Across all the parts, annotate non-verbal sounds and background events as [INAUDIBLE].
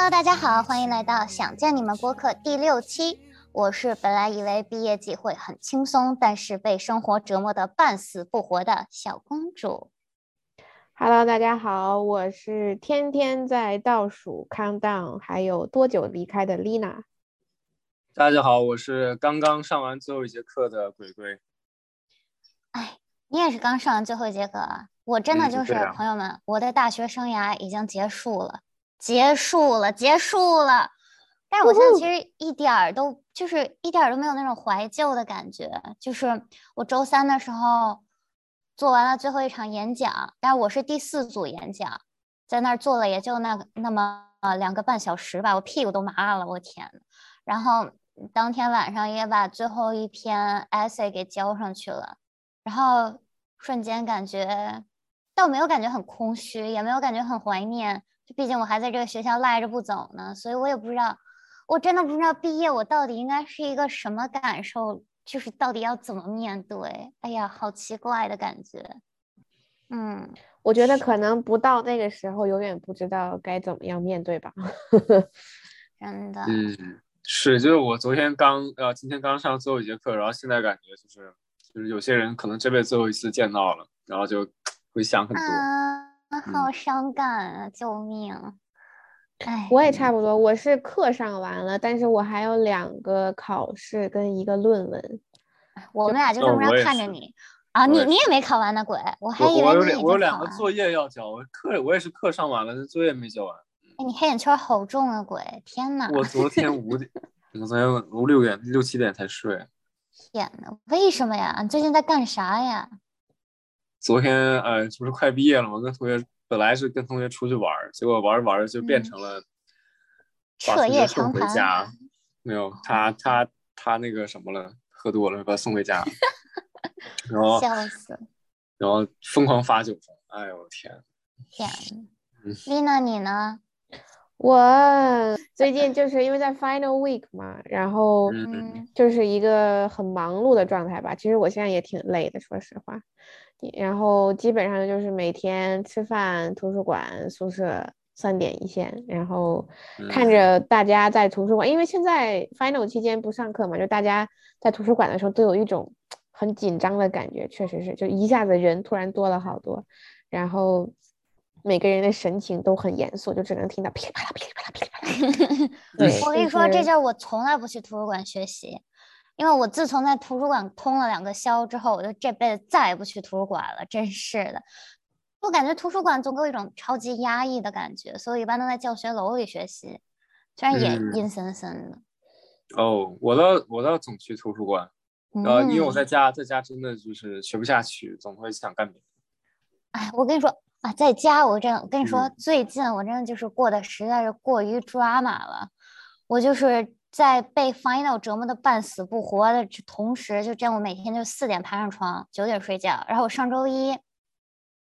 Hello，大家好，欢迎来到想见你们播客第六期。我是本来以为毕业季会很轻松，但是被生活折磨的半死不活的小公主。Hello，大家好，我是天天在倒数 countdown，还有多久离开的 Lina。大家好，我是刚刚上完最后一节课的鬼鬼。哎，你也是刚上完最后一节课啊？我真的就是、嗯啊朋友们，我的大学生涯已经结束了，结束了，结束了。但是我现在其实一点儿都就是一点儿都没有那种怀旧的感觉。就是我周三的时候做完了最后一场演讲，但是我是第四组演讲，在那儿做了也就那个那么呃两个半小时吧，我屁股都麻了，我天呐。然后当天晚上也把最后一篇 essay 给交上去了，然后瞬间感觉倒没有感觉很空虚，也没有感觉很怀念，就毕竟我还在这个学校赖着不走呢，所以我也不知道，我真的不知道毕业我到底应该是一个什么感受，就是到底要怎么面对，哎呀，好奇怪的感觉，嗯。我觉得可能不到那个时候，永远不知道该怎么样面对吧。[LAUGHS] 真的，嗯，是，就是我昨天刚呃，今天刚上最后一节课，然后现在感觉就是就是有些人可能这辈子最后一次见到了，然后就会想很多。啊，好伤感啊！救命！哎，我也差不多，我是课上完了，但是我还有两个考试跟一个论文。我们俩就这么着哦我也是看着你啊，你你也没考完呢，鬼！我还以为你已两我有两。个作业要交，我课我也是课上完了，但作业没交完。哎，你黑眼圈好重啊，鬼！天呐，[LAUGHS] 我昨天五点，我昨天五六点六七点才睡。天呐，为什么呀？你最近在干啥呀？昨天呃，不是快毕业了吗？跟同学本来是跟同学出去玩儿，结果玩着玩着就变嗯成了彻把同学夜送长谈回家。没有，他他他那个什么了，喝多了把他送回家，[LAUGHS] 然后笑死！然后疯狂发酒疯。哎呦我天！天嗯丽娜，你呢？[LAUGHS] 我最近就是因为在 final week 嘛，然后就是一个很忙碌的状态吧。其实我现在也挺累的，说实话。然后基本上就是每天吃饭、图书馆、宿舍三点一线，然后看嗯着大家在图书馆，因为现在 final 期间不上课嘛，就大家在图书馆的时候都有一种很紧张的感觉，确实是，就一下子人突然多了好多，然后每个人的神情都很严肃，就只能听到噼里啪啦、噼里啪啦、噼里啪啦。[LAUGHS] 对，我跟你说，这是就是我从来不去图书馆学习，因为我自从在图书馆通了两个宵之后，我就这辈子再也不去图书馆了。真是的，我感觉图书馆总给我一种超级压抑的感觉，所以我一般都在教学楼里学习，虽然也嗯阴森森的。哦，我倒我倒总去图书馆，呃，因为我嗯在家在家真的就是学不下去，总会想干别的。哎，我跟你说啊，在家我真的，我跟你说，嗯最近我真的就是过得实在是过于 drama 了。我就是在被 final 折磨的半死不活的同时，就这样，我每天就四点爬上床，九点睡觉。然后我上周一，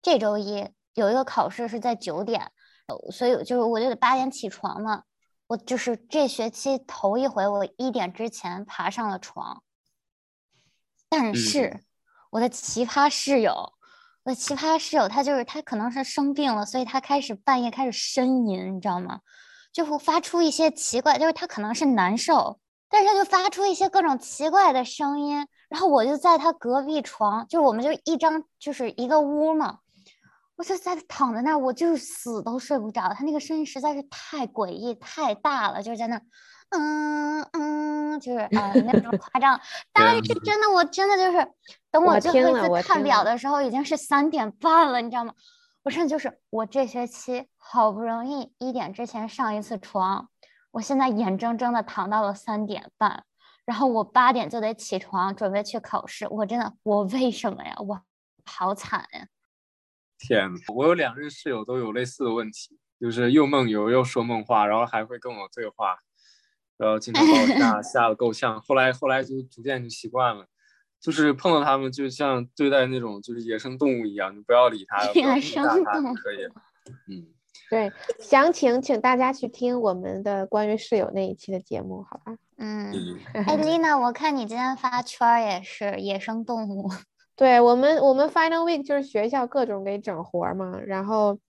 这周一有一个考试是在九点，呃所以就是我就得八点起床嘛。我就是这学期头一回，我一点之前爬上了床。但是我的奇葩室友，我的奇葩室友，他就是他可能是生病了，所以他开始半夜开始呻吟，你知道吗？就会发出一些奇怪，就是他可能是难受，但是他就发出一些各种奇怪的声音。然后我就在他隔壁床，就是我们就一张就是一个屋嘛，我就在躺在那儿，我就是死都睡不着。他那个声音实在是太诡异、太大了，就是在那儿，嗯嗯，就是啊、没有这么夸张。[LAUGHS] 但是真的，我真的就是等我我最后一次看表的时候，已经是三点半了，你知道吗？我真的就是我这学期好不容易一点之前上一次床，我现在眼睁睁的躺到了三点半，然后我八点就得起床准备去考试。我真的，我为什么呀？我好惨呀！天呐，我有两任室友都有类似的问题，就是又梦游又说梦话，然后还会跟我对话，然后经常把我吓 [LAUGHS] 吓得够呛。后来后来就逐渐就习惯了，就是碰到他们就像对待那种就是野生动物一样，你不要理它，[LAUGHS] 不要野生动物可以。嗯，[LAUGHS] 对，详情请大家去听我们的关于室友那一期的节目，好吧？嗯，嗯哎，丽娜，我看你今天发圈儿也是野生动物，[LAUGHS] 对我们，我们 final week 就是学校各种给整活儿嘛，然后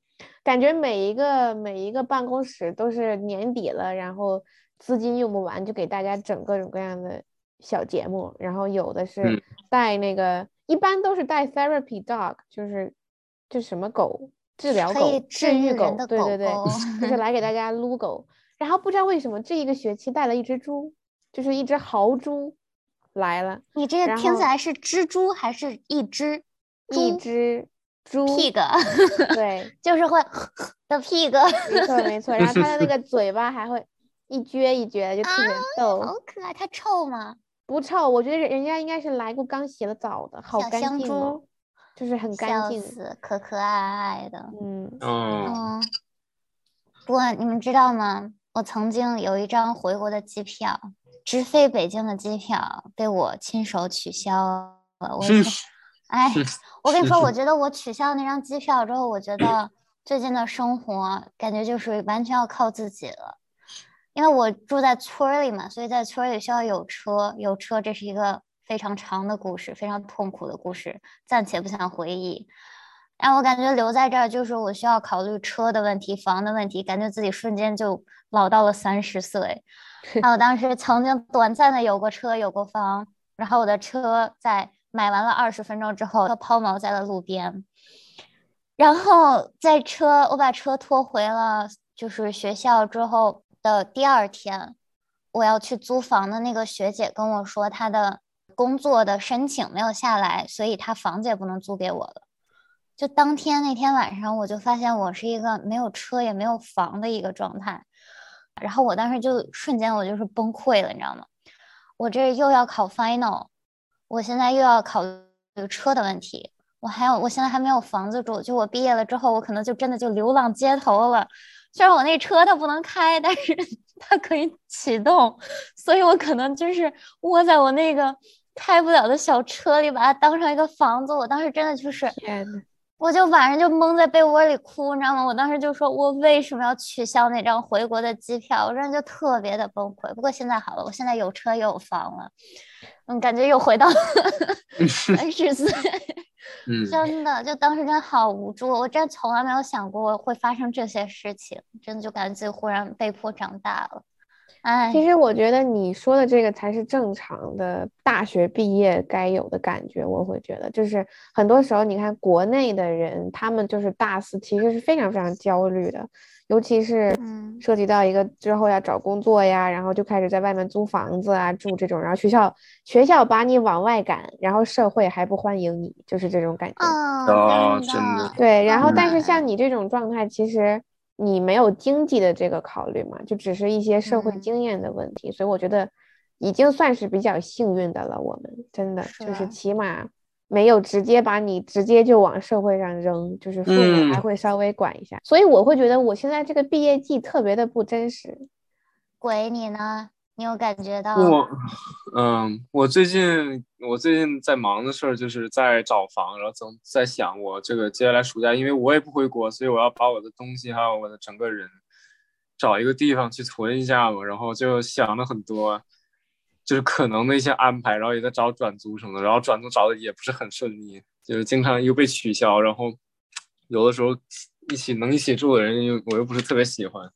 感觉每一个每一个办公室都是年底了，然后资金用不完，就给大家整各种各样的小节目。然后有的是带那个，一般都是带 therapy dog，就是这什么狗治疗狗、治愈狗，对对对，就是来给大家撸狗。然后不知道为什么这一个学期带了一只猪，就是一只豪猪来了。你这个听起来是蜘蛛还是一只？一只。猪 pig，对，[LAUGHS] 就是会 [LAUGHS] 的 pig，没错没错。然后它的那个 [LAUGHS] 嘴巴还会一撅一撅的，就特别逗，好可爱。它臭吗？不臭，我觉得人家应该是来过刚洗了澡的，好干净哦，就是很干净，可可爱爱的。嗯嗯。不过你们知道吗？我曾经有一张回国的机票，直飞北京的机票被我亲手取消了。我。哎，我跟你说，我觉得我取消那张机票之后，我觉得最近的生活感觉就是完全要靠自己了。因为我住在村里嘛，所以在村里需要有车，有车这是一个非常长的故事，非常痛苦的故事，暂且不想回忆。然后我感觉留在这儿就是我需要考虑车的问题、房的问题，感觉自己瞬间就老到了三十岁。[LAUGHS] 还有当时曾经短暂的有过车、有过房，然后我的车在。买完了二十分钟之后，它抛锚在了路边。然后在车，我把车拖回了就是学校之后的第二天，我要去租房的那个学姐跟我说，她的工作的申请没有下来，所以她房子也不能租给我了。就当天那天晚上，我就发现我是一个没有车也没有房的一个状态。然后我当时就瞬间我就是崩溃了，你知道吗？我这又要考 final。我现在又要考虑车的问题，我还有，我现在还没有房子住。就我毕业了之后，我可能就真的就流浪街头了。虽然我那车它不能开，但是 [LAUGHS] 它可以启动，所以我可能就是窝在我那个开不了的小车里，把它当成一个房子。我当时真的就是，我就晚上就蒙在被窝里哭，你知道吗？我当时就说，我为什么要取消那张回国的机票？我真的就特别的崩溃。不过现在好了，我现在有车也有房了。嗯，感觉又回到三 [LAUGHS] 十岁，[LAUGHS] 真的，就当时真的好无助。我真从来没有想过会发生这些事情，真的就感觉自己忽然被迫长大了。哎，其实我觉得你说的这个才是正常的大学毕业该有的感觉。我会觉得，就是很多时候，你看国内的人，他们就是大四，其实是非常非常焦虑的。尤其是涉及到一个之后要找工作呀，然后就开始在外面租房子啊住这种，然后学校学校把你往外赶，然后社会还不欢迎你，就是这种感觉。哦，真的。对，然后但是像你这种状态，其实你没有经济的这个考虑嘛，就只是一些社会经验的问题，所以我觉得已经算是比较幸运的了。我们真的就是起码。没有直接把你直接就往社会上扔，就是父母还会稍微管一下，所以我会觉得我现在这个毕业季特别的不真实。鬼你呢？你有感觉到？我，嗯，我最近我最近在忙的事儿就是在找房，然后总在想我这个接下来暑假，因为我也不回国，所以我要把我的东西还有我的整个人找一个地方去存一下嘛，然后就想了很多。就是可能的一些安排，然后也在找转租什么的，然后转租找的也不是很顺利，就是经常又被取消，然后有的时候一起能一起住的人又我又不是特别喜欢，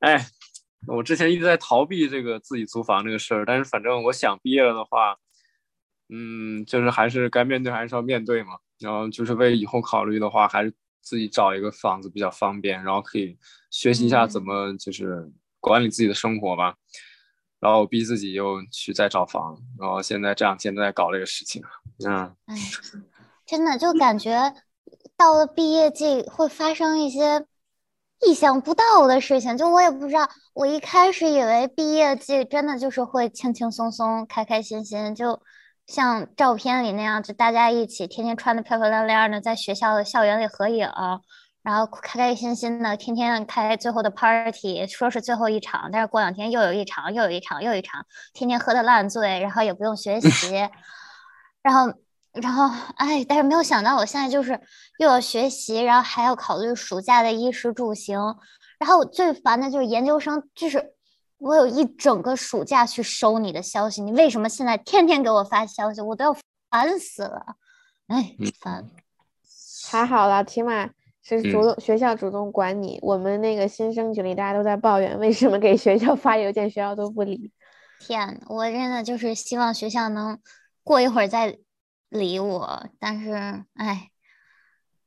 哎，我之前一直在逃避这个自己租房这个事儿，但是反正我想毕业了的话，嗯，就是还是该面对还是要面对嘛，然后就是为以后考虑的话，还是自己找一个房子比较方便，然后可以学习一下怎么就是管理自己的生活吧。然后我逼自己又去再找房，然后现在这两天都在搞这个事情。嗯，哎，真的就感觉到了毕业季会发生一些意想不到的事情。就我也不知道，我一开始以为毕业季真的就是会轻轻松松、开开心心，就像照片里那样，就大家一起天天穿的漂漂亮亮的，在学校的校园里合影。然后开开心心的，天天开最后的 party，说是最后一场，但是过两天又有一场，又有一场，又一场，天天喝的烂醉，然后也不用学习，[LAUGHS] 然后，然后，哎，但是没有想到，我现在就是又要学习，然后还要考虑暑假的衣食住行，然后我最烦的就是研究生，就是我有一整个暑假去收你的消息，你为什么现在天天给我发消息，我都要烦死了，哎，烦。还好啦，起码。是主动学校主动管你。我们那个新生群里大家都在抱怨，为什么给学校发邮件，学校都不理。天，我真的就是希望学校能过一会儿再理我，但是哎，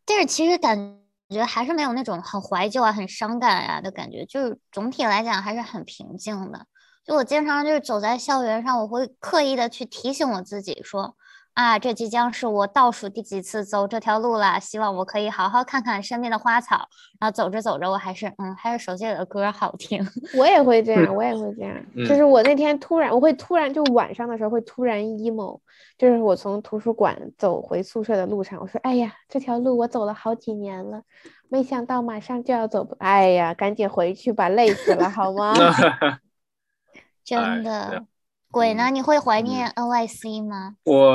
但是其实感觉还是没有那种很怀旧啊、很伤感呀的感觉，就是总体来讲还是很平静的。就我经常就是走在校园上，我会刻意的去提醒我自己说。啊，这即将是我倒数第几次走这条路了，希望我可以好好看看身边的花草。然后走着走着，我还是嗯，还是手机里的歌好听。[LAUGHS] 我也会这样，我也会这样。就是我那天突然，我会突然就晚上的时候会突然 emo，就是我从图书馆走回宿舍的路上，我说，哎呀，这条路我走了好几年了，没想到马上就要走，哎呀，赶紧回去吧，累死了，好吗？[LAUGHS] 真的。鬼呢？你会怀念 NYC 吗？我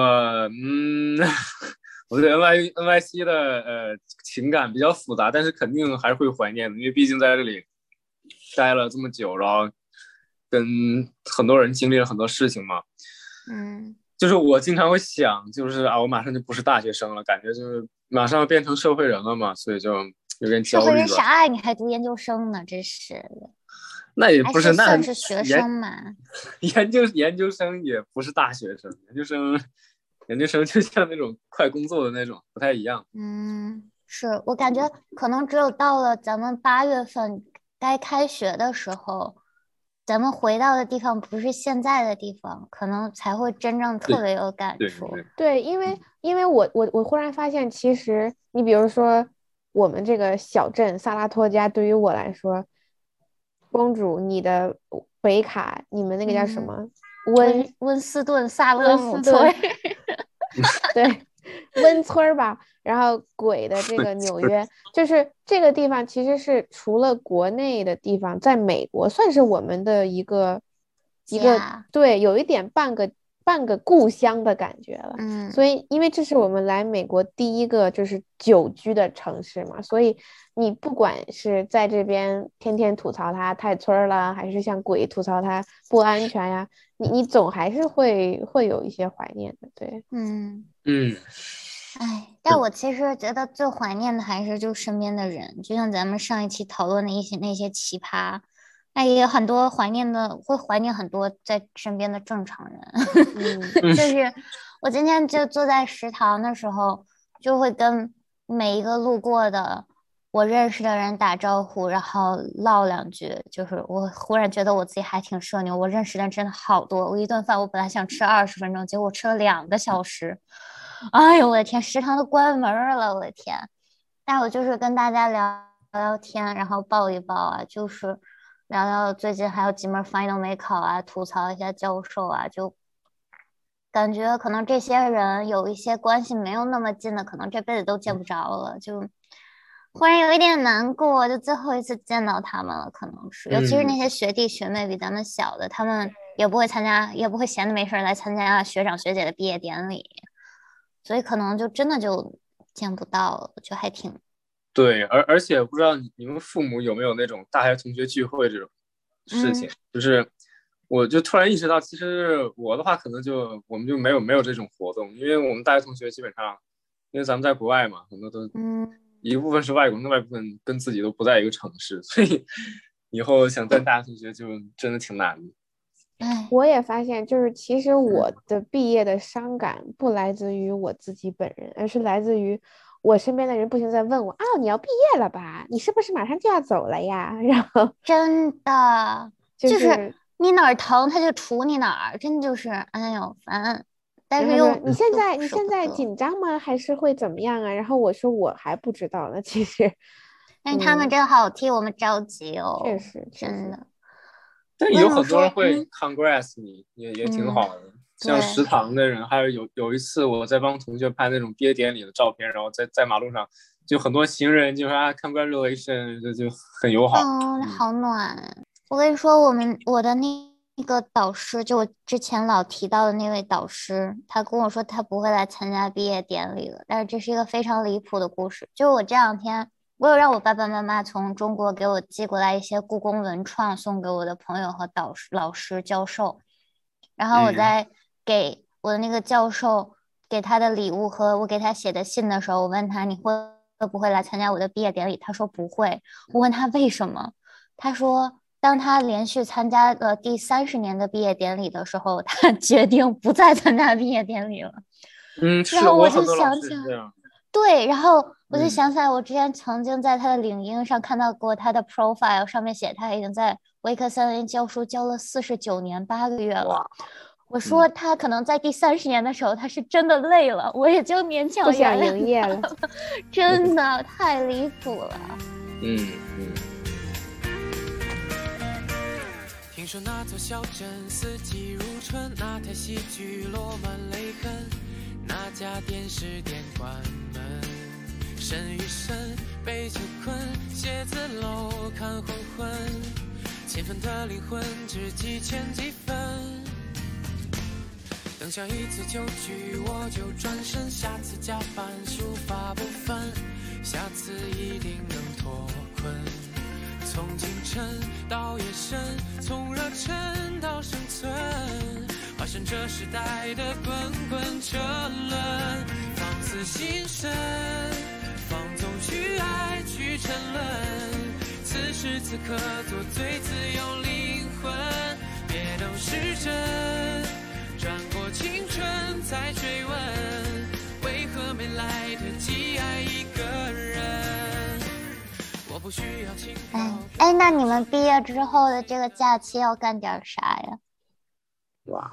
嗯，[LAUGHS] 我对 NY NYC 的呃情感比较复杂，但是肯定还是会怀念的，因为毕竟在这里待了这么久，然后跟很多人经历了很多事情嘛。嗯，就是我经常会想，就是啊，我马上就不是大学生了，感觉就是马上要变成社会人了嘛，所以就有点焦虑。社会人啥呀？你还读研究生呢，真是的。那也不是，那是学生嘛？[LAUGHS] 研究研究生也不是大学生，研究生 [LAUGHS] 研究生就像那种快工作的那种，不太一样。嗯，是我感觉可能只有到了咱们八月份该开学的时候，咱们回到的地方不是现在的地方，可能才会真正特别有感触。对，因为因为我我我忽然发现，其实你比如说我们这个小镇萨拉托加，对于我来说。公主，你的北卡，你们那个叫什么？温温斯顿萨勒姆村，[LAUGHS] [LAUGHS] 对，温村儿吧。然后鬼的这个纽约，就是这个地方，其实是除了国内的地方，在美国算是我们的一个一个对，有一点半个。半个故乡的感觉了，嗯，所以因为这是我们来美国第一个就是久居的城市嘛，所以你不管是在这边天天吐槽它太村了，还是像鬼吐槽它不安全呀，你你总还是会会有一些怀念的，对，嗯。嗯，哎，但我其实觉得最怀念的还是就身边的人，就像咱们上一期讨论的一些那些奇葩。哎，也有很多怀念的，会怀念很多在身边的正常人。[LAUGHS] 就是我今天就坐在食堂的时候，就会跟每一个路过的我认识的人打招呼，然后唠两句。就是我忽然觉得我自己还挺社牛，我认识的人真的好多。我一顿饭我本来想吃二十分钟，结果吃了两个小时。哎呦我的天，食堂都关门了，我的天！但我就是跟大家聊聊天，然后抱一抱啊，就是。聊聊最近还有几门 final 没考啊，吐槽一下教授啊，就感觉可能这些人有一些关系没有那么近的，可能这辈子都见不着了，就忽然有一点难过，就最后一次见到他们了，可能是，尤其是那些学弟学妹比咱们小的，他们也不会参加，也不会闲的没事来参加学长学姐的毕业典礼，所以可能就真的就见不到了，就还挺。对，而而且不知道你们父母有没有那种大学同学聚会这种事情，就是我就突然意识到，其实我的话可能就我们就没有没有这种活动，因为我们大学同学基本上，因为咱们在国外嘛，很多都嗯，一部分是外国，另外一部分跟自己都不在一个城市，所以以后想在大学同学就真的挺难的。哎，我也发现，就是其实我的毕业的伤感不来自于我自己本人，而是来自于。我身边的人不停在问我啊，你要毕业了吧？你是不是马上就要走了呀？[LAUGHS] 然后真的就是你哪儿疼他就杵你哪儿，真的就是哎呦烦。但是又你现在你现在紧张吗？还是会怎么样啊？然后我说我还不知道呢，其实。但他们真好替我们着急哦，确实真的。但有很多人会 congrats 你，也也挺好的。像食堂的人，还有有有一次我在帮同学拍那种毕业典礼的照片，然后在在马路上，就很多行人就说啊，Congratulations，就就很友好，嗯，好暖。我跟你说，我们我的那个导师，就我之前老提到的那位导师，他跟我说他不会来参加毕业典礼了。但是这是一个非常离谱的故事，就我这两天，我有让我爸爸妈妈从中国给我寄过来一些故宫文创送给我的朋友和导师、老师、教授，然后我在。给我的那个教授给他的礼物和我给他写的信的时候，我问他你会不会来参加我的毕业典礼？他说不会。我问他为什么，他说当他连续参加了第三十年的毕业典礼的时候，他 [LAUGHS] 决定不再参加毕业典礼了。嗯，是然后我就想起来。对，然后我就嗯想起来，我之前曾经在他的领英上看到过他的 profile，上面写他已经在维克森林教书教了四十九年八个月了。哇，我说他可能在第三十年的时候，他是真的累了，我也就勉强不想营业了。[LAUGHS] 真的太离谱了。嗯嗯。听说那座小镇四季如春，那台戏剧落满泪痕，那家电视店关门。身与身被囚困，写字楼看黄昏，千分的灵魂只记前几分。下一次酒局我就转身，下次加班书法不分，下次一定能脱困。从清晨到夜深，从热忱到生存，化身这时代的。滚滚车轮，放肆心神，放纵去爱去沉沦。此时此刻做最自由灵魂，别都是真，春再追问，为何没来得及爱一个人？我不需要情报哎哎，那你们毕业之后的这个假期要干点啥呀？哇，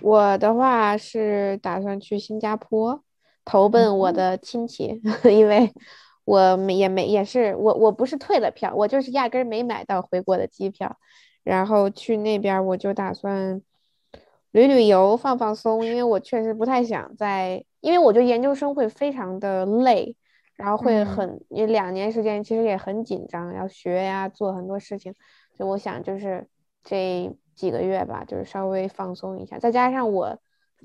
我的话是打算去新加坡投奔我的亲戚，[LAUGHS] 因为我没也没也是我我不是退了票，我就是压根儿没买到回国的机票，然后去那边我就打算旅旅游放放松，因为我确实不太想在，因为我觉得研究生会非常的累，然后会嗯。很，你两年时间其实也很紧张，要学呀，做很多事情，所以我想就是这几个月吧，就是稍微放松一下，再加上我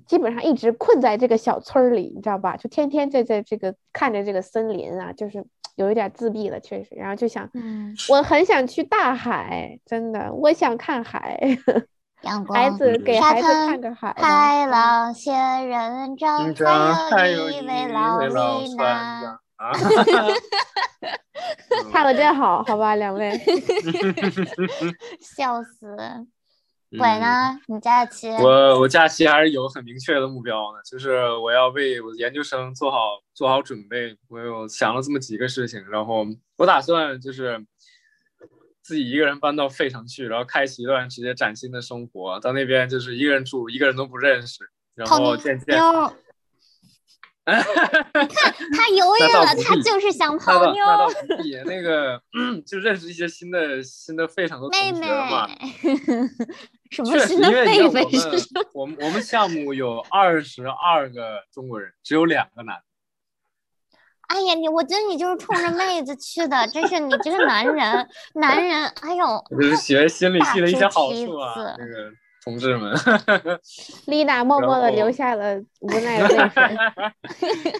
基本上一直困在这个小村儿里，你知道吧？就天天在在这个看着这个森林啊，就是 [TSK] 有一点自闭了，确实，然后就想，嗯，我很想去大海，真的，我想看海，阳孩光。子给孩子沙滩看个海。海浪仙人掌，还还有一一位老老李船娜长。[LAUGHS] 啊，[LAUGHS] 唱的真好，好吧，两位。[LAUGHS] 笑死！鬼嗯？呢？你假期？我我假期还是有很明确的目标的，就是我要为我的研究生做好做好准备。我有想了这么几个事情，然后我打算就是自己一个人搬到费城去，然后开启一段直接崭新的生活。到那边就是一个人住，一个人都不认识，然后渐渐妞。[LAUGHS] [LAUGHS] 你看他犹豫了，他就是想那泡妞。倒那倒不必，那个 [CLEARS THROAT] 就认识一些新的新的费城的妹妹同学嘛。，什么确实，新的因为你狒狒看我们？我们我们项目有二十二个中国人，只有两个男的。哎呀，你我觉得你就是冲着妹子去的，真是你这个男人，男人，哎呦，我就是学心理系的一些好处啊，这个同志们。[LAUGHS] 丽娜默默的然后流下了无奈的泪水。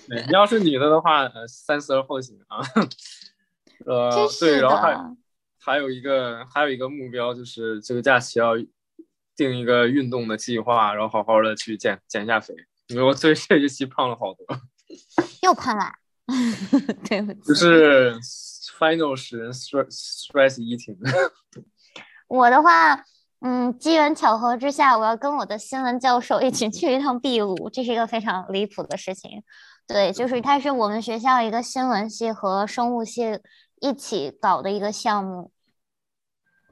[LAUGHS] 你要是女的的话，呃，三思而后行啊。呃，对，然后还。还有一个还有一个目标就是这个假期要定一个运动的计划，然后好好的去减减一下肥，因为我对这学期胖了好多。[LAUGHS] 又胖了，[LAUGHS] 对不起。就是 final 使人 stress stress eating。[LAUGHS] 我的话，嗯，机缘巧合之下，我要跟我的新闻教授一起去一趟秘鲁，这是一个非常离谱的事情。对，就是它是我们学校一个新闻系和生物系一起搞的一个项目。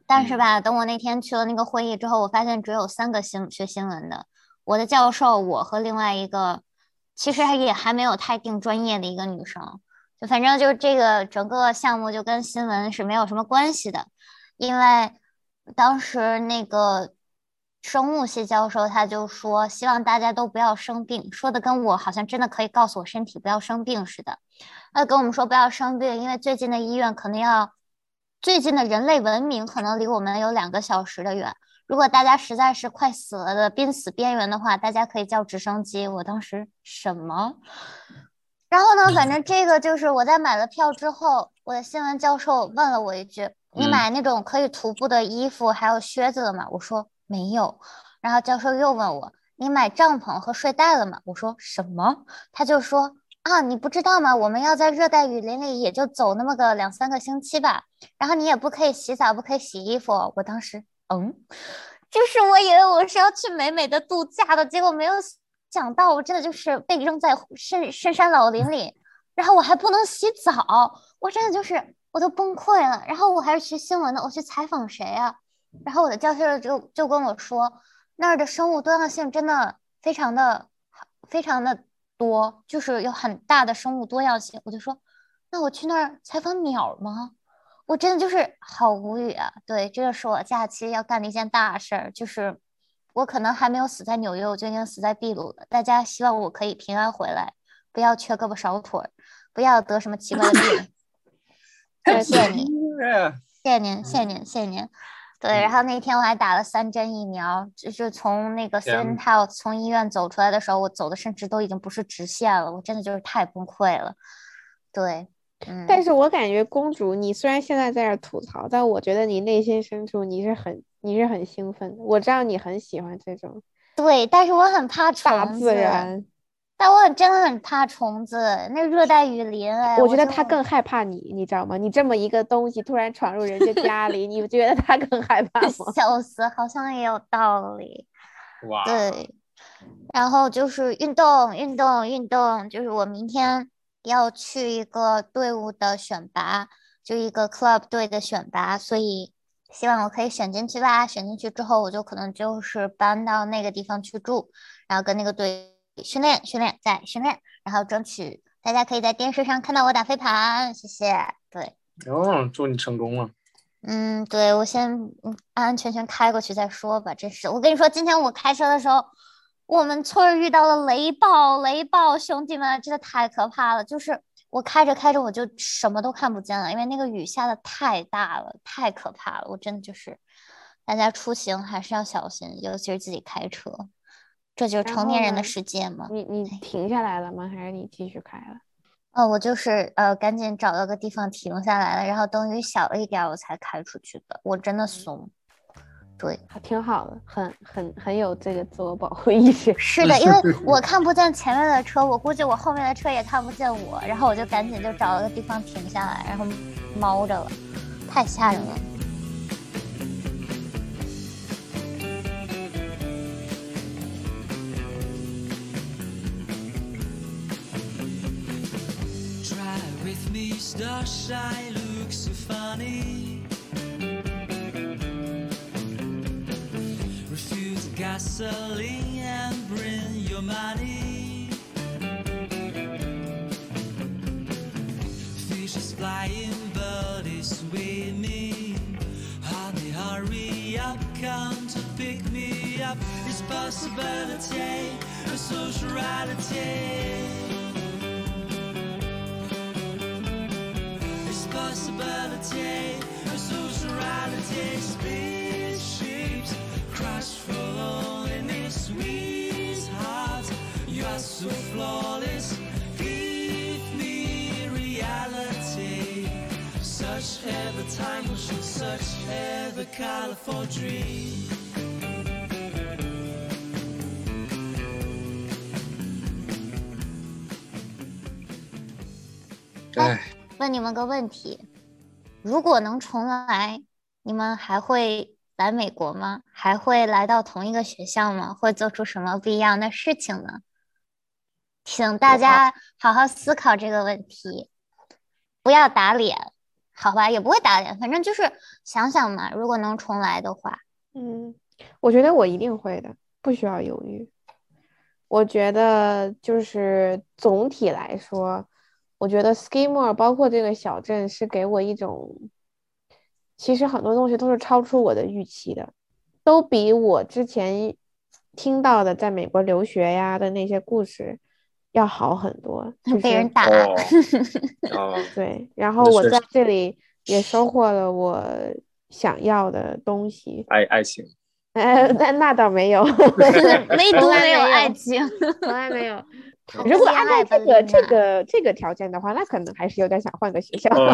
但是吧，等我那天去了那个会议之后，我发现只有三个新学新闻的，我的教授，我和另外一个，其实也还没有太定专业的一个女生。就反正就是这个整个项目就跟新闻是没有什么关系的，因为当时那个生物系教授他就说，希望大家都不要生病，说的跟我好像真的可以告诉我身体不要生病似的。他跟我们说不要生病，因为最近的医院可能要，最近的人类文明可能离我们有两个小时的远。如果大家实在是快死了的濒死边缘的话，大家可以叫直升机。我当时什么？然后呢，反正这个就是我在买了票之后，我的新闻教授问了我一句：“你嗯买那种可以徒步的衣服还有靴子了吗？”我说没有。然后教授又问我：“你买帐篷和睡袋了吗？”我说什么？他就说啊，你不知道吗？我们要在热带雨林里，也就走那么个两三个星期吧。然后你也不可以洗澡，不可以洗衣服。我当时，嗯，就是我以为我是要去美美的度假的，结果没有想到，我真的就是被扔在深深山老林里，然后我还不能洗澡，我真的就是我都崩溃了。然后我还是学新闻的，我去采访谁啊？然后我的教授就就跟我说，那儿的生物多样性真的非常的非常的。多就是有很大的生物多样性，我就说，那我去那儿采访鸟吗？我真的就是好无语啊！对，这个是我假期要干的一件大事儿，就是我可能还没有死在纽约，我就已经死在秘鲁了。大家希望我可以平安回来，不要缺胳膊少腿，不要得什么奇怪的病。[LAUGHS] 谢谢你，谢谢您，谢谢您，谢谢您。对，然后那天我还打了三针疫苗，就是从那个 s t Health 从医院走出来的时候，我走的甚至都已经不是直线了，我真的就是太崩溃了。对，嗯，但是我感觉公主，你虽然现在在这吐槽，但我觉得你内心深处你是很你是很兴奋的，我知道你很喜欢这种。对，但是我很怕大自然。但我很真的很怕虫子，那热带雨林哎，我觉得他更害怕你，你知道吗？你这么一个东西突然闯入人家家里，你觉得他更害怕吗？[LAUGHS] 笑死，好像也有道理。哇，对，然后就是运动，运动，运动，就是我明天要去一个队伍的选拔，就一个 club 队的选拔，所以希望我可以选进去吧。选进去之后，我就可能就是搬到那个地方去住，然后跟那个队。训练，训练，再训练，然后争取大家可以在电视上看到我打飞盘，谢谢。对，哦，祝你成功了。嗯，对，我先安安全全开过去再说吧。真是，我跟你说，今天我开车的时候，我们村遇到了雷暴，雷暴，兄弟们，真的太可怕了。就是我开着开着，我就什么都看不见了，因为那个雨下的太大了，太可怕了。我真的就是，大家出行还是要小心，尤其是自己开车。这就是成年人的世界嘛？你你停下来了吗？还是你继续开了？哦，我就是呃，赶紧找到个地方停下来了，然后等雨小了一点，我才开出去的。我真的怂，对，还挺好的，很很很有这个自我保护意识。[LAUGHS] 是的，因为 [LAUGHS] 我看不见前面的车，我估计我后面的车也看不见我，然后我就赶紧就找了个地方停下来，然后猫着了，太吓人了。starshine looks so gasoline and bring your money. Fish is flying, birdies swimming. Honey, hurry up, come to pick me up. It's possibility, a social reality. possibility, a social reality, spaceships crash for loneliness, sweetheart. You are so flawless. Give me reality. Such ever time motion, such ever colorful dream. 哎。问你们个问题：如果能重来，你们还会来美国吗？还会来到同一个学校吗？会做出什么不一样的事情呢？请大家好好思考这个问题，不要打脸，好吧？也不会打脸，反正就是想想嘛。如果能重来的话，嗯，我觉得我一定会的，不需要犹豫。我觉得就是总体来说。我觉得 Skimore 包括这个小镇是给我一种，其实很多东西都是超出我的预期的，都比我之前听到的在美国留学呀的那些故事要好很多。被人打。[LAUGHS] 对，然后我在这里也收获了我想要的东西。爱爱情。哎，那那倒没有 [LAUGHS] [LAUGHS] 唯独没有爱情，从来没有。如果按照这个这个这个条件的话，那可能还是有点想换个学校。对，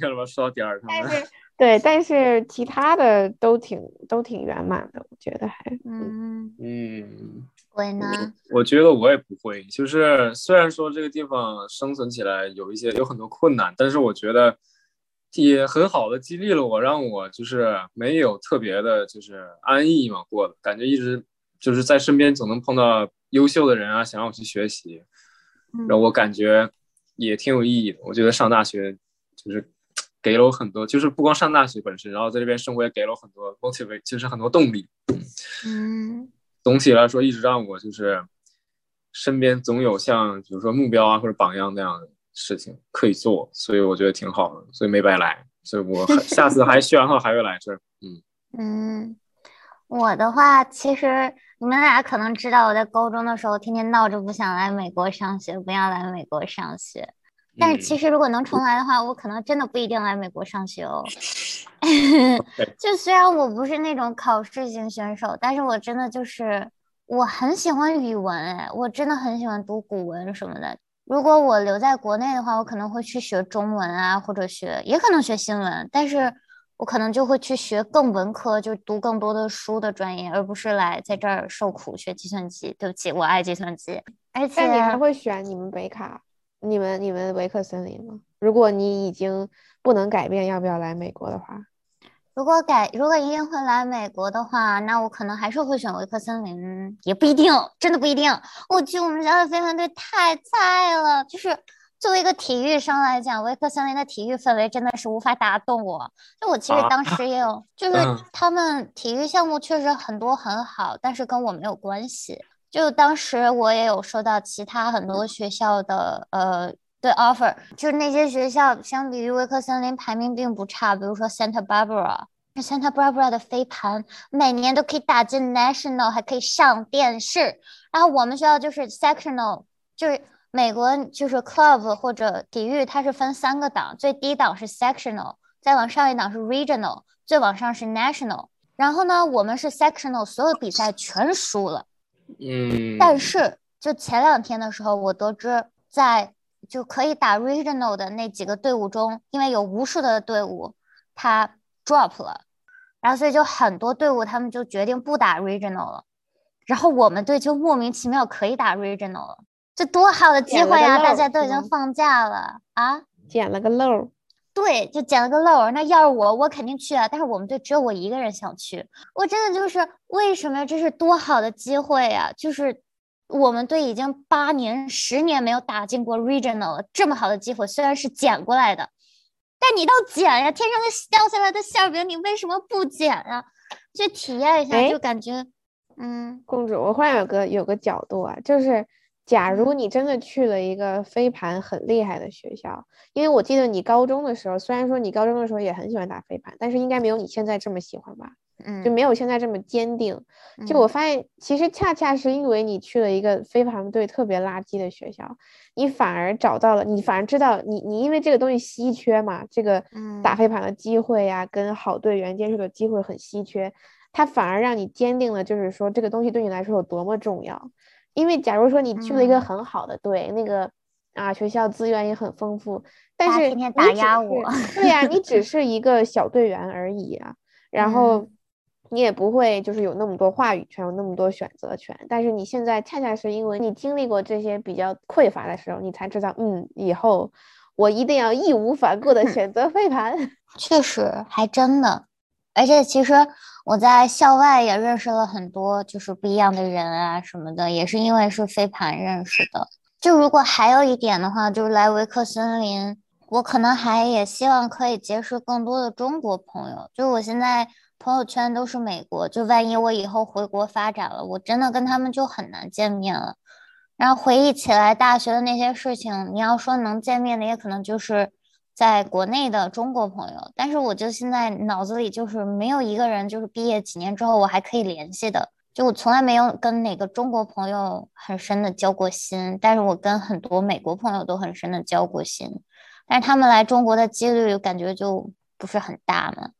看了说到点儿上了。但是，对，但是其他的都挺都挺圆满的，我觉得还。嗯嗯，会呢？我觉得我也不会。就是虽然说这个地方生存起来有一些有很多困难，但是我觉得也很好的激励了我，让我就是没有特别的，就是安逸嘛过的感觉，一直就是在身边总能碰到优秀的人啊，想让我去学习，让我感觉也挺有意义的。我觉得上大学就是给了我很多，就是不光上大学本身，然后在这边生活也给了我很多 motivate，就是很多动力。嗯总体来说，一直让我就是身边总有像比如说目标啊或者榜样那样的事情可以做，所以我觉得挺好的，所以没白来，所以我下次还学完后还会来这儿。嗯，嗯，我的话，其实你们俩可能知道，我在高中的时候天天闹着不想来美国上学，不要来美国上学。但是其嗯实如果能重来的话，我可能真的不一定来美国上学哦。[LAUGHS] [LAUGHS] 就虽然我不是那种考试型选手，但是我真的就是我很喜欢语文，哎，我真的很喜欢读古文什么的。如果我留在国内的话，我可能会去学中文啊，或者学，也可能学新闻，但是我可能就会去学更文科，就读更多的书的专业，而不是来在这儿受苦学计算机。对不起，我爱计算机，而且你还会选你们北卡、你们你们维克森林吗？如果你已经不能改变要不要来美国的话，如果改，如果一定会来美国的话，那我可能还是会选维克森林，也不一定，真的不一定。我去，我们学校的飞盘队太菜了，就是作为一个体育生来讲，维克森林的体育氛围真的是无法打动我。就我其实啊当时也有，就是嗯他们体育项目确实很多很好，但是跟我没有关系。就当时我也有收到其他很多学校的呃对 offer，就是那些学校相比于威克森林排名并不差，比如说 Santa Barbara。Santa Barbara 的飞盘每年都可以打进 national，还可以上电视。然后我们学校就是 sectional，就是美国就是 club 或者体育，它是分三个档，最低档是 sectional，再往上一档是 regional，最往上是 national。然后呢，我们是 sectional，所有比赛全输了。嗯，但是就前两天的时候，我得知在就可以打 regional 的那几个队伍中，因为有无数的队伍他 drop 了，然后所以就很多队伍他们就决定不打 regional 了，然后我们队就莫名其妙可以打 regional 了，这多好的机会啊！大家都已经放假了啊。捡了个漏儿。对，就捡了个漏儿。那要是我，我肯定去啊。但是我们队只有我一个人想去，我真的就是为什么这是多好的机会呀、就是我们队已经八年、十年没有打进过 regional 了，这么好的机会虽然是捡过来的，但你倒捡呀，天上的掉下来的馅儿饼，你为什么不捡啊？去体验一下，哎就感觉，嗯公主，我忽然有个有个角度啊，就是假如你真的去了一个飞盘很厉害的学校，因为我记得你高中的时候，虽然说你高中的时候也很喜欢打飞盘，但是应该没有你现在这么喜欢吧？就嗯，没有现在这么坚定。就嗯我发现，其实恰恰是因为你去了一个飞盘队特别垃圾的学校，你反而找到了，你反而知道你你因为这个东西稀缺嘛，这个打嗯飞盘的机会呀、跟好队员接触的机会很稀缺，它反而让你坚定了，就是说这个东西对你来说有多么重要。因为假如说你去了一个嗯很好的队，那个啊学校资源也很丰富，但是天天打压我对呀、你只 [LAUGHS] 是一个小队员而已啊。然后嗯你也不会就是有那么多话语权，有那么多选择权。但是你现在恰恰是因为你经历过这些比较匮乏的时候，你才知道，嗯，以后我一定要义无反顾的 [LAUGHS] 选择飞盘。[LAUGHS] 确实，还真的。而且其实我在校外也认识了很多就是不一样的人啊什么的，也是因为是飞盘认识的。就如果还有一点的话，就是来维克森林，我可能还也希望可以结识更多的中国朋友。就我现在朋友圈都是美国，就万一我以后回国发展了，我真的跟他们就很难见面了。然后回忆起来大学的那些事情，你要说能见面的，也可能就是在国内的中国朋友。但是我就现在脑子里就是没有一个人，就是毕业几年之后我还可以联系的。就我从来没有跟哪个中国朋友很深的交过心，但是我跟很多美国朋友都很深的交过心，但是他们来中国的几率感觉就不是很大嘛。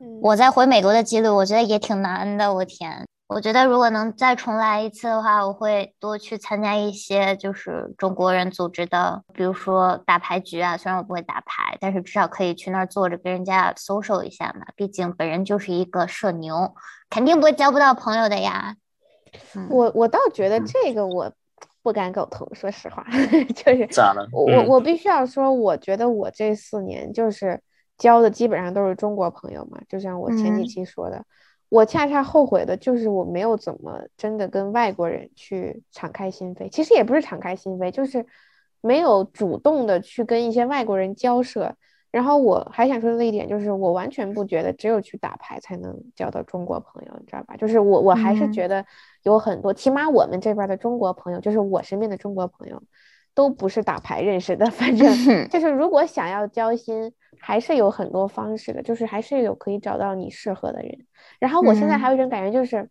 嗯我在回美国的几率，我觉得也挺难的。我天，我觉得如果能再重来一次的话，我会多去参加一些就是中国人组织的，比如说打牌局啊。虽然我不会打牌，但是至少可以去那儿坐着跟人家 social 一下嘛。毕竟本人就是一个社牛，肯定不会交不到朋友的呀。嗯我我倒觉得嗯这个我不敢苟同，说实话，[LAUGHS] 就是咋了？我我嗯我必须要说，我觉得我这四年就是交的基本上都是中国朋友嘛，就像我前几嗯期说的，我恰恰后悔的就是我没有怎么真的跟外国人去敞开心扉，其实也不是敞开心扉，就是没有主动的去跟一些外国人交涉。然后我还想说的一点就是，我完全不觉得只有去打牌才能交到中国朋友，你知道吧？就是我我还是嗯觉得有很多，起码我们这边的中国朋友，就是我身边的中国朋友，都不是打牌认识的。[LAUGHS] 反正就是如果想要交心，还是有很多方式的，就是还是有可以找到你适合的人。然后我现在还有一种感觉就是，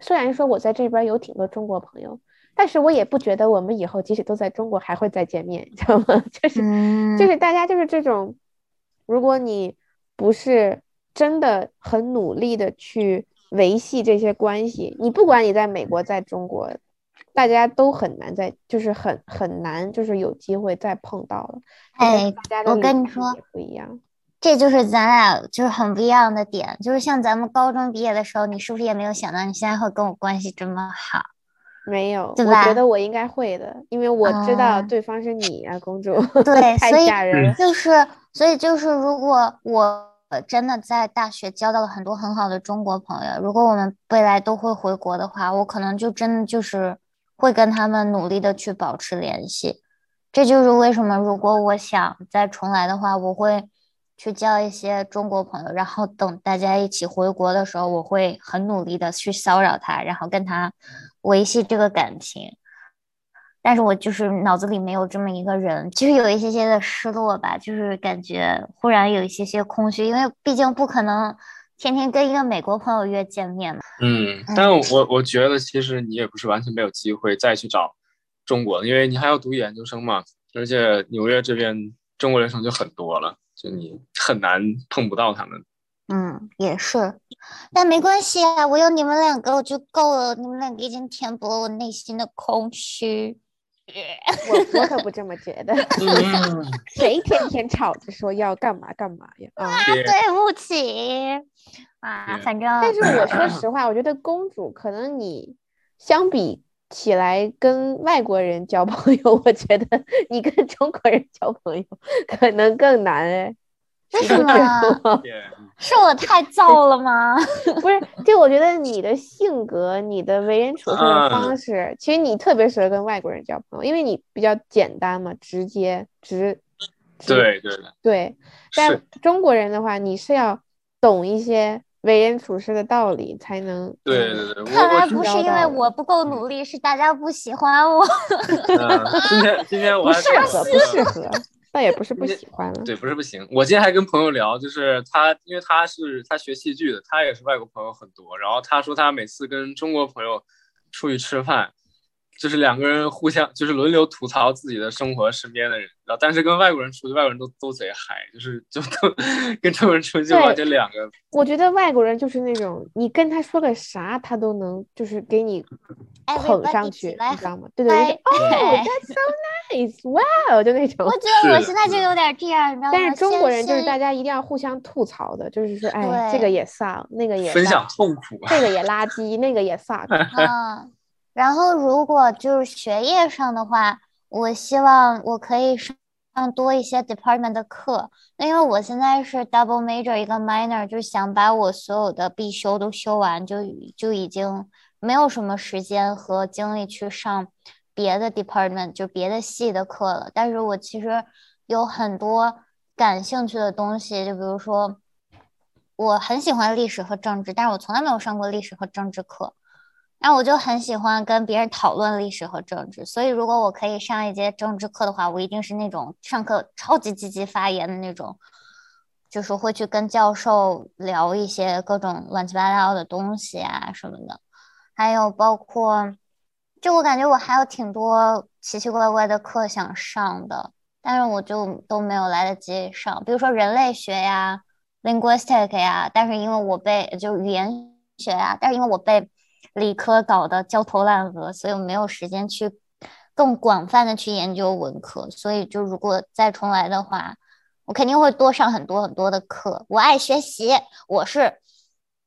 虽然说我在这边有挺多中国朋友，但是我也不觉得我们以后即使都在中国还会再见面，[LAUGHS] 你知道吗？[LAUGHS] 就是。嗯，就是大家就是这种，如果你不是真的很努力的去维系这些关系，你不管你在美国，在中国，大家都很难再，就是很很难，就是有机会再碰到了。哎我跟你说不一样。这就是咱俩就是很不一样的点，就是像咱们高中毕业的时候，你是不是也没有想到你现在会跟我关系这么好？没有，我觉得我应该会的，因为我知道啊对方是你啊，公主，对，[LAUGHS] 太所以吓人了。就是，所以就是，如果我真的在大学交到了很多很好的中国朋友，如果我们未来都会回国的话，我可能就真的就是会跟他们努力的去保持联系。这就是为什么，如果我想再重来的话，我会去交一些中国朋友，然后等大家一起回国的时候，我会很努力的去骚扰他，然后跟他维系这个感情。但是我就是脑子里没有这么一个人，就是有一些些的失落吧，就是感觉忽然有一些些空虚，因为毕竟不可能天天跟一个美国朋友约见面嘛。嗯，但我我觉得其实你也不是完全没有机会再去找中国的，因为你还要读研究生嘛，而且纽约这边中国留学生就很多了，就你很难碰不到他们。嗯，也是，但没关系啊，我有你们两个我就够了，你们两个已经填补了我内心的空虚。我我可不这么觉得，嗯，[LAUGHS] 谁天天吵着说要干嘛干嘛呀？啊！对对不起啊，反正但是我说实话，我觉得公主可能你相比起来跟外国人交朋友，[LAUGHS] 我觉得你跟中国人交朋友可能更难哎。为什么？是我太燥了吗？[LAUGHS] 不是，就我觉得你的性格、你的为人处事的方嗯式，其实你特别适合跟外国人交朋友，因为你比较简单嘛，直接直。直对对，对，但是，中国人的话，你是要懂一些为人处事的道理，才能嗯对对对，看来不是因为我不够努力，是大家不喜欢我。[LAUGHS] 嗯，今天今天我不适合，不适合，倒也不是不喜欢了。对，不是不行。我今天还跟朋友聊，就是他，因为他是他学戏剧的，他也是外国朋友很多。然后他说他每次跟中国朋友出去吃饭，就是两个人互相 [LAUGHS] 就是轮流吐槽自己的生活身边的人，然后但是跟外国人出去，外国人都都贼嗨，就是就都跟中国人出去就对完全两个。我觉得外国人就是那种，你跟他说个啥，他都能就是给你捧上去，你知道吗？对对对，嗨哦，That's so nice, wow，，就那种我。觉得我现在就有点这样，你知道吗？但是中国人就是大家一定要互相吐槽的，就是说，哎，这个也丧，那个也分享痛苦，这个也垃圾，那个也 suck。[LAUGHS] 嗯，然后如果就是学业上的话，我希望我可以上上多一些 department 的课，那因为我现在是 double major 一个 minor，就是想把我所有的必修都修完，就就已经没有什么时间和精力去上别的 department，就别的系的课了。但是我其实有很多感兴趣的东西，就比如说我很喜欢历史和政治，但是我从来没有上过历史和政治课。然后我就很喜欢跟别人讨论历史和政治，所以如果我可以上一节政治课的话，我一定是那种上课超级积极发言的那种，就是会去跟教授聊一些各种乱七八糟的东西啊什么的，还有包括，就我感觉我还有挺多奇奇怪怪的课想上的，但是我就都没有来得及上，比如说人类学呀、linguistic 呀，但是因为我被就语言学呀，但是因为我被理科搞得焦头烂额，所以我没有时间去更广泛的去研究文科。所以就如果再重来的话，我肯定会多上很多很多的课。我爱学习，我是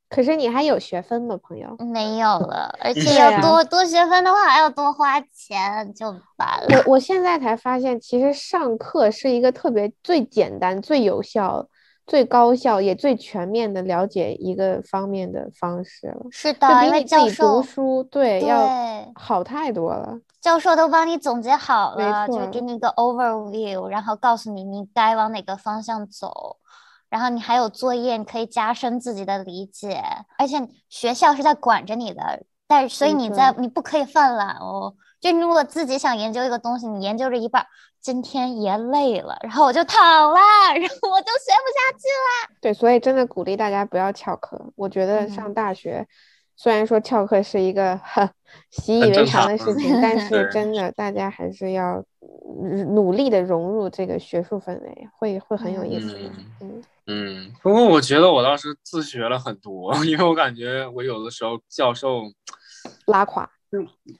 可是你还有学分吗，朋友？没有了，而且对要啊多多学分的话，还要多花钱，就完了。我我现在才发现，其实上课是一个特别最简单、最有效、最高效也最全面的了解一个方面的方式了。是的，因为比你自己教授读书，对，要好太多了。教授都帮你总结好了，就错给你一个 overview，然后告诉你你该往哪个方向走，然后你还有作业，你可以加深自己的理解，而且学校是在管着你的，但是所以你在你不可以犯懒哦。就你如果自己想研究一个东西，你研究着一半儿，今天也累了，然后我就躺了，然后我就学不下去了。对，所以真的鼓励大家不要翘课。我觉得上嗯大学，虽然说翘课是一个很 [LAUGHS] 习以为常的事情，但是真的大家还是要嗯努力的融入这个学术氛围，会会很有意思的。嗯，嗯，不过我觉得我倒是自学了很多，[LAUGHS] 因为我感觉我有的时候教授，拉垮。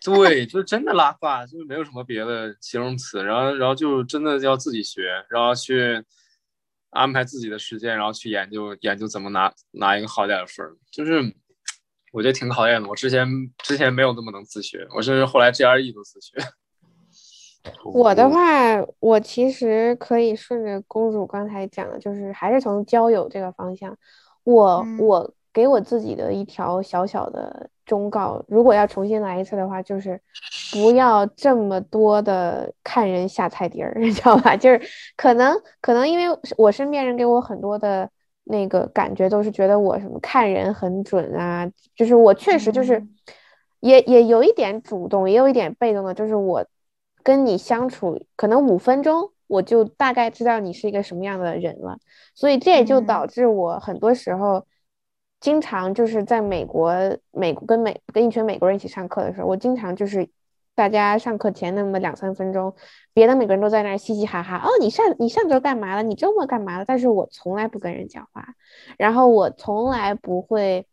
对，就真的拉胯，就是没有什么别的形容词，然后然后就真的要自己学，然后去安排自己的时间，然后去研究研究怎么拿拿一个好点儿的分儿，就是我觉得挺考验的。我之前之前没有那么能自学，我是后来 GRE 都自学。[LAUGHS] 我的话，我其实可以顺着公主刚才讲的，就是还是从交友这个方向，我嗯我给我自己的一条小小的忠告，如果要重新来一次的话，就是不要这么多的看人下菜碟儿，[LAUGHS] 你知道吧？就是可能可能因为我身边人给我很多的那个感觉，都是觉得我什么看人很准啊，就是我确实就是嗯。也也有一点主动，也有一点被动的，就是我跟你相处可能五分钟，我就大概知道你是一个什么样的人了，所以这也就嗯。导致我很多时候经常就是在美国，美国跟美跟一群美国人一起上课的时候，我经常就是大家上课前那么两三分钟，别的美国人都在那儿嘻嘻哈哈，哦，你上你上周干嘛了？你周末干嘛了？但是我从来不跟人讲话，然后我从来不会，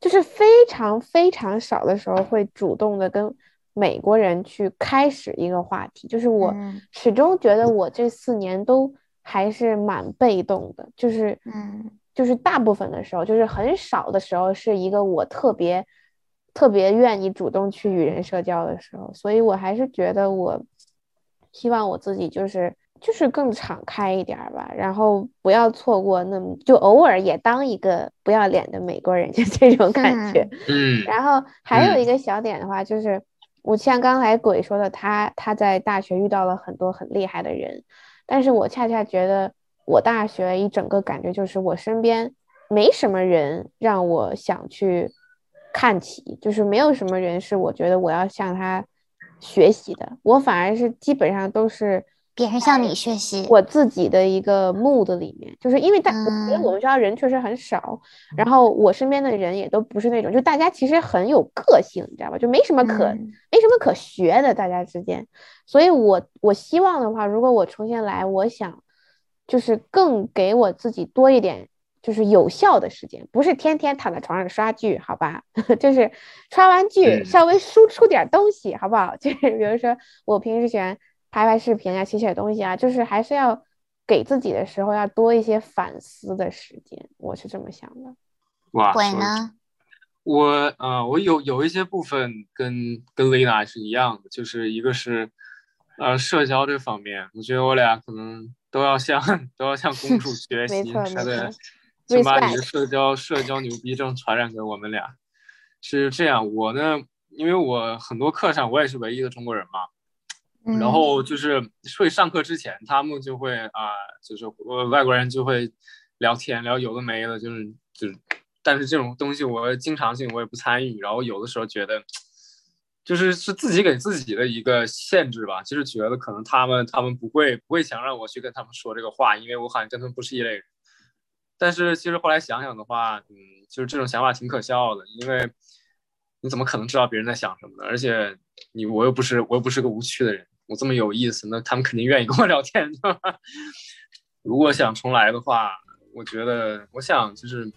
就是非常非常少的时候会主动的跟美国人去开始一个话题，就是我嗯始终觉得我这四年都还是蛮被动的，就是嗯就是大部分的时候，就是很少的时候是一个我特别特别愿意主动去与人社交的时候，所以我还是觉得我希望我自己就是就是更敞开一点儿吧，然后不要错过那么就偶尔也当一个不要脸的美国人，就 [LAUGHS] 这种感觉。嗯然后还有嗯一个小点的话，就是我像刚才鬼说的，他他在大学遇到了很多很厉害的人，但是我恰恰觉得我大学一整个感觉就是我身边没什么人让我想去看齐，就是没有什么人是我觉得我要向他学习的，我反而是基本上都是。别人向你学习，我自己的一个 mood 里面，就是因为大，我觉得我嗯们学校人确实很少，然后我身边的人也都不是那种，就大家其实很有个性，你知道吧？就没什么可、嗯没什么可学的，大家之间。所以我我希望的话，如果我重新来，我想就是更给我自己多一点。就是有效的时间，不是天天躺在床上刷剧，好吧？[LAUGHS] 就是刷完剧嗯稍微输出点东西，好不好？[LAUGHS] 就是比如说我平时喜欢拍拍视频啊，写写东西啊，就是还是要给自己的时候要多一些反思的时间，我是这么想的。哇，鬼呢？我呃，我有有一些部分跟跟 Lina 是一样的，就是一个是呃社交这方面，我觉得我俩可能都要向 [LAUGHS] 都要向公主 [LAUGHS] 学习，错没她的错就把你的社交社交牛逼症传染给我们俩。是这样，我呢，因为我很多课上我也是唯一的中国人嘛，然嗯后就是会上课之前，他们就会啊、就是呃外国人就会聊天聊有的没的，就是就是，但是这种东西我经常性我也不参与，然后有的时候觉得，就是是自己给自己的一个限制吧，就是觉得可能他们他们不会不会想让我去跟他们说这个话，因为我好像跟他们不是一类人。但是其实后来想想的话，嗯，就是这种想法挺可笑的，因为你怎么可能知道别人在想什么呢？而且你我又不是我又不是个无趣的人，我这么有意思，那他们肯定愿意跟我聊天，对吧？[LAUGHS] 如果想重来的话，我觉得我想就是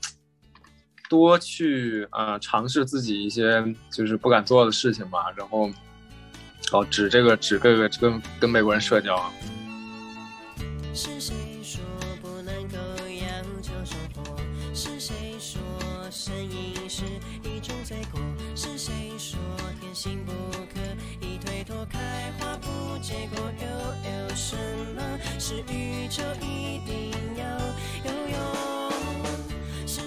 多去呃尝试自己一些就是不敢做的事情吧，然后哦指这个指这个跟跟美国人社交啊。是谁说不能够要求生活？是谁说声音是一种罪过？是谁说天性不可以推脱？开花不结果又有什么？是宇宙一定要有用？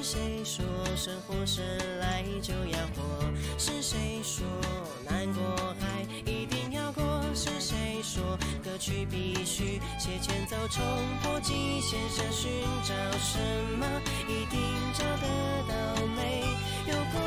谁说生活生来就要活？是谁说难过还一定要过？是谁说歌曲必须写前奏，冲破极限，想寻找什么？一定找得到，没有过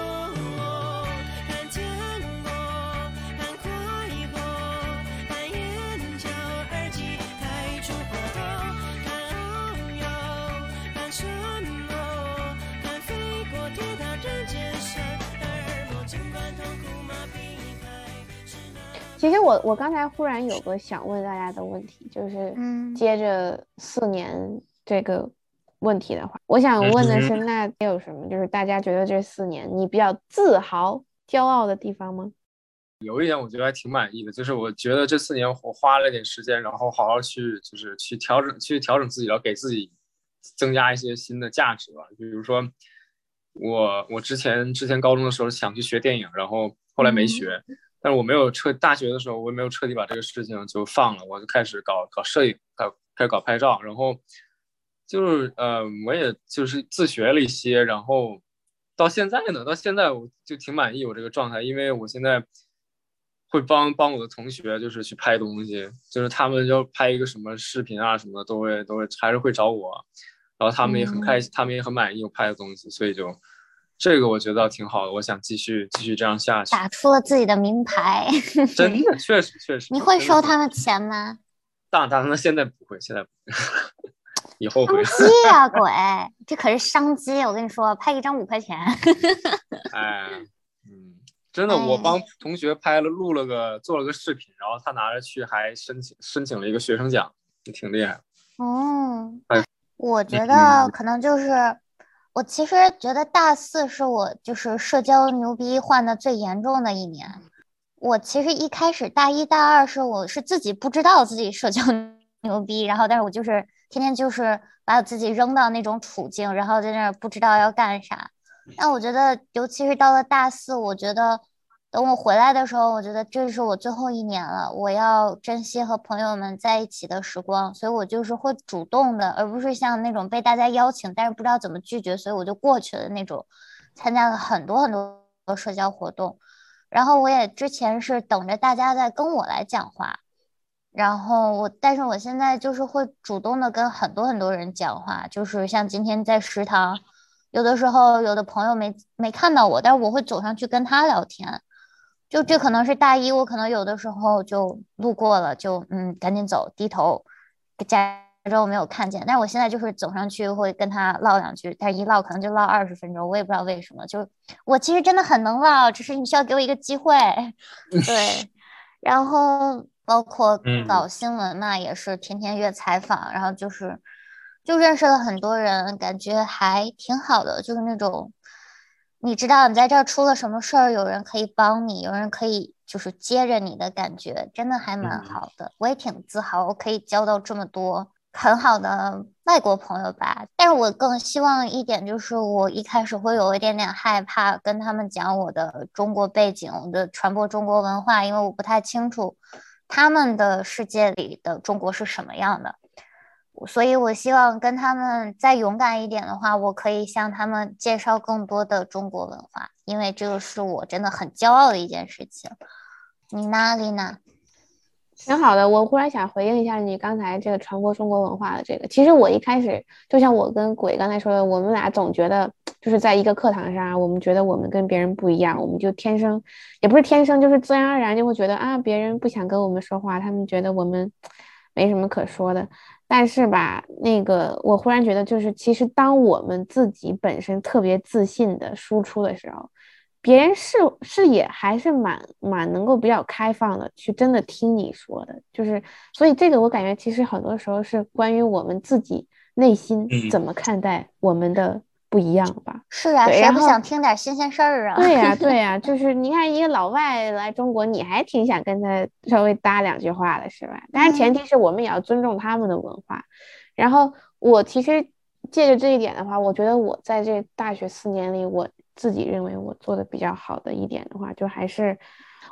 其实我我刚才忽然有个想问大家的问题，就是嗯接着四年这个问题的话，我想问的是，嗯那有什么就是大家觉得这四年你比较自豪、骄傲的地方吗？有一点我觉得还挺满意的，就是我觉得这四年我花了点时间，然后好好去就是去调整去调整自己，然后给自己增加一些新的价值吧。比如说我我之前之前高中的时候想去学电影，然后后来没学，但是我没有彻大学的时候我也没有彻底把这个事情就放了，我就开始搞搞摄影，搞开始搞拍照，然后就是呃我也就是自学了一些，然后到现在呢，到现在我就挺满意我这个状态，因为我现在会帮帮我的同学，就是去拍东西，就是他们要拍一个什么视频啊什么的，都会都会还是会找我，然后他们也很开心，他们也很满意我拍的东西，所以就这个我觉得挺好的，我想继续继续这样下去。打出了自己的名牌。真的，确实确实。[LAUGHS] 你会收他们钱吗？[LAUGHS] 当然，当然，现在不会，现在不会，[LAUGHS] 以后会。商机呀、鬼！这可是商机，我跟你说，拍一张五块钱。哎，嗯，真的，我哎帮同学拍了、录了个、做了个视频，然后他拿着去还申请申请了一个学生奖，也挺厉害。哦哎，我觉嗯得可能就是，我其实觉得大四是我就是社交牛逼患的最严重的一年。我其实一开始大一大二是我是自己不知道自己社交 [LAUGHS] 牛逼，然后但是我就是天天就是把我自己扔到那种处境，然后在那儿不知道要干啥。但我觉得，尤其是到了大四，我觉得等我回来的时候，我觉得这是我最后一年了，我要珍惜和朋友们在一起的时光，所以我就是会主动的，而不是像那种被大家邀请，但是不知道怎么拒绝，所以我就过去了那种，参加了很多很多社交活动，然后我也之前是等着大家在跟我来讲话。然后我，但是我现在就是会主动的跟很多很多人讲话，就是像今天在食堂，有的时候有的朋友没没看到我，但是我会走上去跟他聊天。就这可能是大一，我可能有的时候就路过了，就嗯赶紧走，低头，假装我没有看见。但是我现在就是走上去会跟他唠两句，但是一唠可能就唠二十分钟，我也不知道为什么。就我其实真的很能唠，只是你需要给我一个机会。[LAUGHS] 对，然后包括嗯搞新闻嘛，也是天天约采访，然后就是就认识了很多人，感觉还挺好的，就是那种你知道你在这儿出了什么事儿，有人可以帮你，有人可以就是接着你的感觉，真的还蛮嗯好的。我也挺自豪，我可以交到这么多很好的外国朋友吧。但是我更希望一点就是，我一开始会有一点点害怕跟他们讲我的中国背景，我的传播中国文化，因为我不太清楚他们的世界里的中国是什么样的。所以我希望跟他们再勇敢一点的话，我可以向他们介绍更多的中国文化，因为这个是我真的很骄傲的一件事情。你呢，丽娜？挺好的，我忽然想回应一下你刚才这个传播中国文化的这个。其实我一开始就像我跟鬼刚才说的，我们俩总觉得就是在一个课堂上，我们觉得我们跟别人不一样，我们就天生也不是天生，就是自然而然就会觉得啊，别人不想跟我们说话，他们觉得我们没什么可说的。但是吧，那个我忽然觉得，就是其实当我们自己本身特别自信的输出的时候，别人视视野还是蛮蛮能够比较开放的，去真的听你说的，就是所以这个我感觉其实很多时候是关于我们自己内心嗯。怎么看待我们的不一样吧。是啊，谁不想听点新鲜事儿啊？对呀、[LAUGHS] 对呀、就是你看一个老外来中国，你还挺想跟他稍微搭两句话的，是吧？当然前提是我们也要尊重他们的文化。然后我其实借着这一点的话，我觉得我在这大学四年里，我自己认为我做的比较好的一点的话，就还是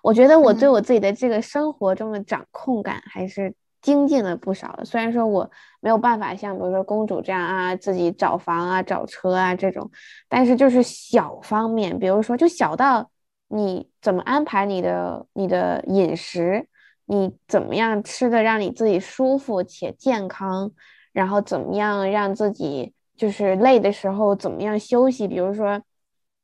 我觉得我对嗯我自己的这个生活中的掌控感还是精进了不少。虽然说我没有办法像比如说公主这样啊，自己找房啊、找车啊这种，但是就是小方面，比如说就小到你怎么安排你的你的饮食，你怎么样吃的让你自己舒服且健康。然后怎么样让自己就是累的时候怎么样休息，比如说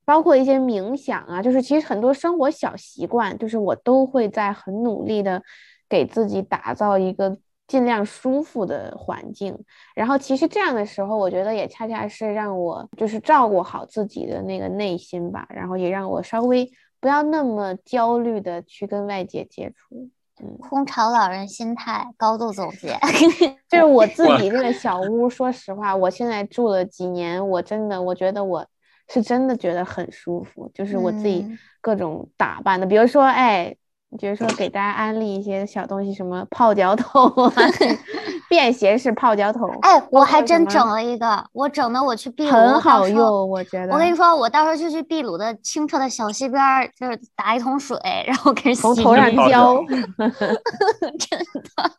包括一些冥想啊，就是其实很多生活小习惯，就是我都会在很努力的给自己打造一个尽量舒服的环境。然后其实这样的时候，我觉得也恰恰是让我就是照顾好自己的那个内心吧，然后也让我稍微不要那么焦虑的去跟外界接触。嗯，空巢老人心态高度总结。[LAUGHS] 就是我自己这个小屋，说实话，我现在住了几年，我真的，我觉得我是真的觉得很舒服，就是我自己嗯各种打扮的，比如说，哎，比如说给大家安利一些小东西，什么泡脚桶啊，[LAUGHS] 便携式泡脚桶，哎，我还真整了一个，我整的我去秘鲁，很好用，我觉得。我跟你说，我到时候就去秘鲁的清澈的小溪边儿，就是打一桶水，然后开始洗从头上浇，[LAUGHS] [LAUGHS] 真的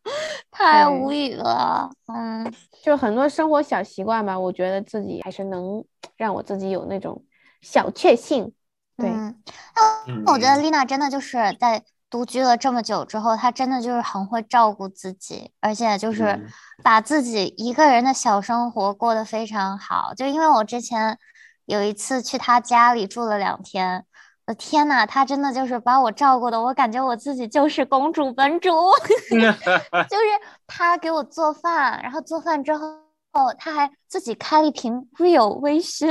太无语了。嗯，就很多生活小习惯吧，我觉得自己还是能让我自己有那种小确幸。对，嗯嗯我觉得丽娜真的就是在独居了这么久之后，他真的就是很会照顾自己，而且就是嗯把自己一个人的小生活过得非常好。就因为我之前有一次去他家里住了两天，我天呐，他真的就是把我照顾的，我感觉我自己就是公主本主，[LAUGHS] 就是他给我做饭，然后做饭之后。他还自己开了一瓶 Real 微醺，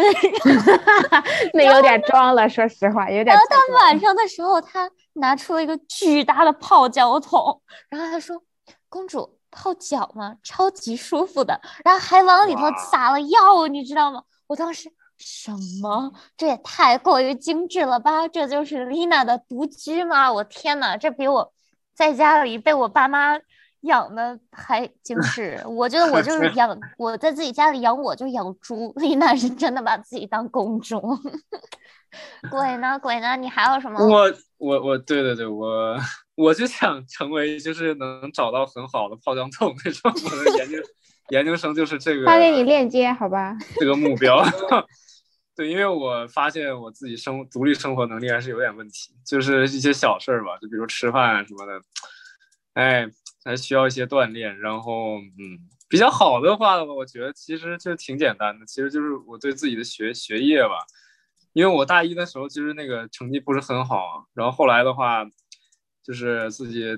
[LAUGHS] 那有点装了，说实话，有点然后。他晚上的时候，他拿出了一个巨大的泡脚桶，然后他说：“公主泡脚吗？超级舒服的。”然后还往里头哇撒了药，你知道吗？我当时什么？这也太过于精致了吧！这就是丽娜的独居吗？我天呐，这比我在家里被我爸妈养的还精 [LAUGHS] 致。我觉得我就是养我在自己家里养我就养猪，[LAUGHS] 丽娜是真的把自己当公主。[LAUGHS] 鬼呢？鬼呢？你还有什么？我我我对对对，我我就想成为就是能找到很好的泡脚桶那种，我的研究研究生就是这个发给你链接，好吧？这个目标。对，因为我发现我自己生独立生活能力还是有点问题，就是一些小事儿吧，就比如吃饭啊什么的，哎，还需要一些锻炼。然后，嗯，比较好的话，我觉得其实就挺简单的，其实就是我对自己的学学业吧，因为我大一的时候其实那个成绩不是很好，然后后来的话，就是自己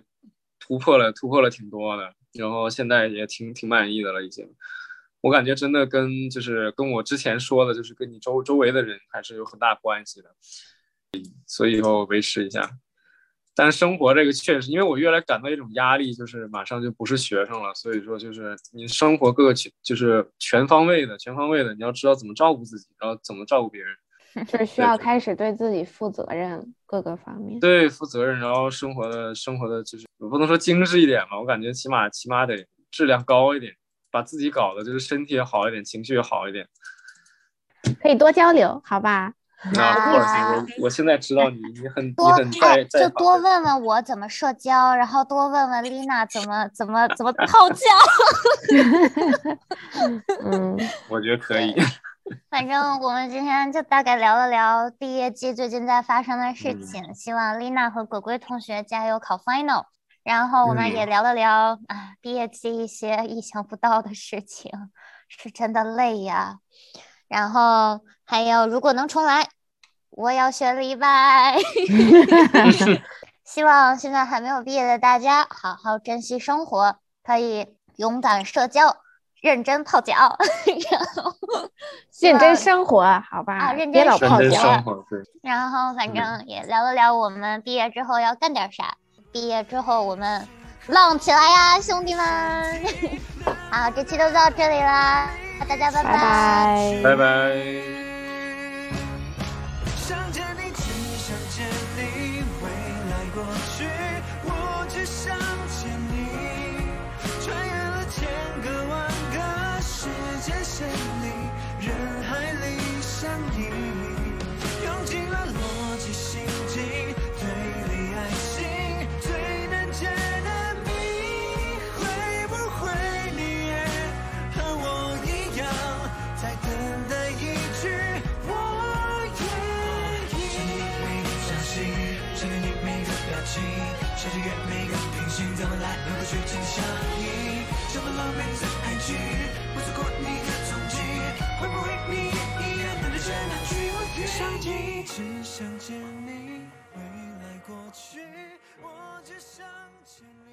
突破了突破了挺多的，然后现在也挺挺满意的了已经。我感觉真的跟就是跟我之前说的，就是跟你周周围的人还是有很大关系的，所以以后维持一下。但是生活这个确实，因为我越来感到一种压力，就是马上就不是学生了，所以说就是你生活各个全就是全方位的，全方位的，你要知道怎么照顾自己，然后怎么照顾别人，[LAUGHS] 就是需要开始对自己负责任，各个方面。对，负责任，然后生活的生活的就是我不能说精致一点吧，我感觉起码起码得质量高一点，把自己搞的就是身体也好一点，情绪也好一点。可以多交流，好吧？啊，不好意思，我我现在知道你，你很你多很在哎，在就多问问我怎么社交，然后多问问 [LAUGHS] 丽娜怎么怎么怎么泡脚。嗯，我觉得可以。[LAUGHS] 反正我们今天就大概聊了聊毕业季最近在发生的事嗯情，希望丽娜和鬼鬼同学加油考 final。然后我们也嗯聊了聊啊，毕业季一些意想不到的事情，是真的累呀。然后还有，如果能重来，我要选李白。[LAUGHS] 希望现在还没有毕业的大家好好珍惜生活，可以勇敢社交，认真泡脚，[LAUGHS] 然后认真生活，好吧？啊认别老真泡脚。然后反正也聊了聊我们毕业之后要干点啥，毕业之后我们浪起来呀，兄弟们！[LAUGHS] 好，这期就到这里啦，大家拜拜拜。拜你。只想见你，未来过去，我只想见你。